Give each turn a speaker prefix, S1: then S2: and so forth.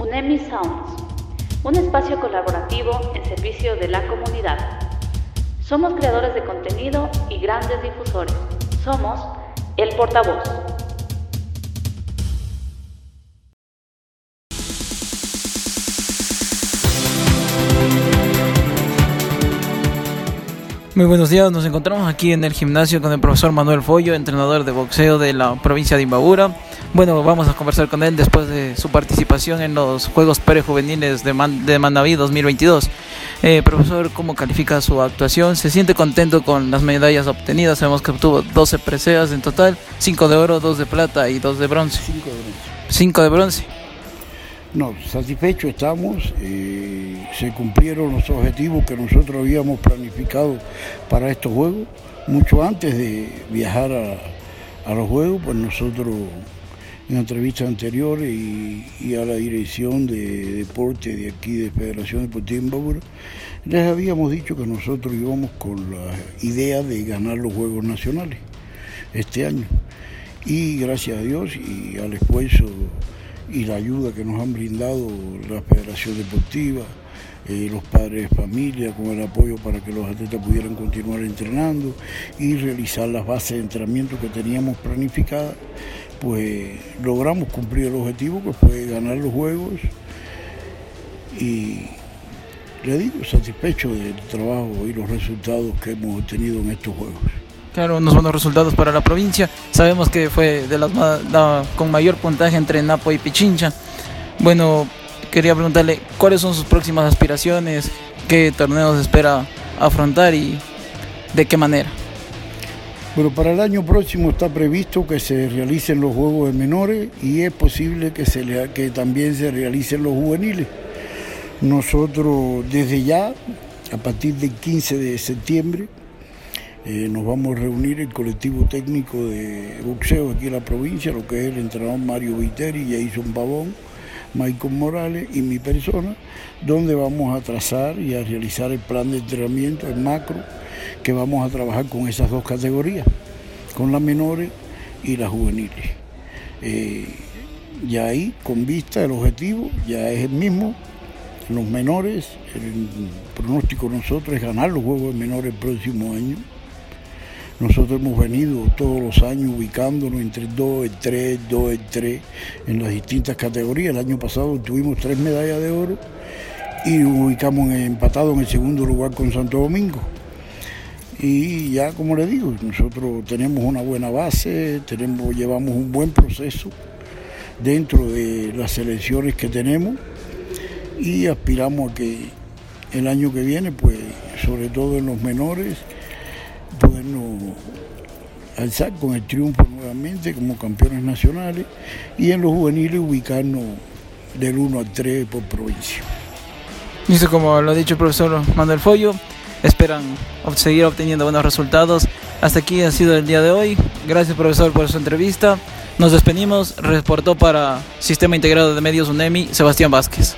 S1: UNEMI Sounds, un espacio colaborativo en servicio de la comunidad. Somos creadores de contenido y grandes difusores. Somos el portavoz.
S2: Muy buenos días, nos encontramos aquí en el gimnasio con el profesor Manuel Follo, entrenador de boxeo de la provincia de Imbabura. Bueno, vamos a conversar con él después de su participación en los Juegos Prejuveniles de, Man de Manaví 2022. Eh, profesor, ¿cómo califica su actuación? ¿Se siente contento con las medallas obtenidas? Sabemos que obtuvo 12 preseas en total, 5 de oro, 2 de plata y 2 de bronce.
S3: 5 de bronce.
S2: 5 de bronce.
S3: No, satisfechos estamos. Eh, se cumplieron los objetivos que nosotros habíamos planificado para estos juegos. Mucho antes de viajar a, a los juegos, pues nosotros en entrevistas anteriores y, a la dirección de deporte de aquí de Federación Deportiva Imbabura, les habíamos dicho que nosotros íbamos con la idea de ganar los Juegos Nacionales este año. Y gracias a Dios y al esfuerzo y la ayuda que nos han brindado la Federación Deportiva, eh, los padres de familia, con el apoyo para que los atletas pudieran continuar entrenando y realizar las bases de entrenamiento que teníamos planificadas, pues logramos cumplir el objetivo que fue ganar los juegos y le digo, satisfecho del trabajo y los resultados que hemos obtenido en estos juegos.
S2: Claro, unos buenos resultados para la provincia. Sabemos que fue de las la, con mayor puntaje entre Napo y Pichincha. Bueno, quería preguntarle cuáles son sus próximas aspiraciones, qué torneos espera afrontar y de qué manera.
S3: Bueno, para el año próximo está previsto que se realicen los Juegos de Menores y es posible que, se le, que también se realicen los juveniles. Nosotros desde ya, a partir del 15 de septiembre, eh, nos vamos a reunir el colectivo técnico de boxeo aquí en la provincia, lo que es el entrenador Mario Viteri, Jason Pavón, Michael Morales y mi persona, donde vamos a trazar y a realizar el plan de entrenamiento, el macro, que vamos a trabajar con esas dos categorías, con las menores y las juveniles. Eh, ya ahí, con vista, el objetivo ya es el mismo. Los menores, el pronóstico de nosotros es ganar los Juegos Menores el próximo año. Nosotros hemos venido todos los años ubicándonos entre 2, el 3, 2, el 3 en las distintas categorías. El año pasado tuvimos tres medallas de oro y ubicamos empatado en el segundo lugar con Santo Domingo. Y ya como le digo, nosotros tenemos una buena base, tenemos, llevamos un buen proceso dentro de las selecciones que tenemos y aspiramos a que el año que viene, pues sobre todo en los menores, podernos alzar con el triunfo nuevamente como campeones nacionales y en los juveniles ubicarnos del 1 al 3 por provincia.
S2: Dice como lo ha dicho el profesor Manuel Follo, esperan seguir obteniendo buenos resultados. Hasta aquí ha sido el día de hoy. Gracias profesor por su entrevista. Nos despedimos. Reportó para Sistema Integrado de Medios UNEMI Sebastián Vázquez.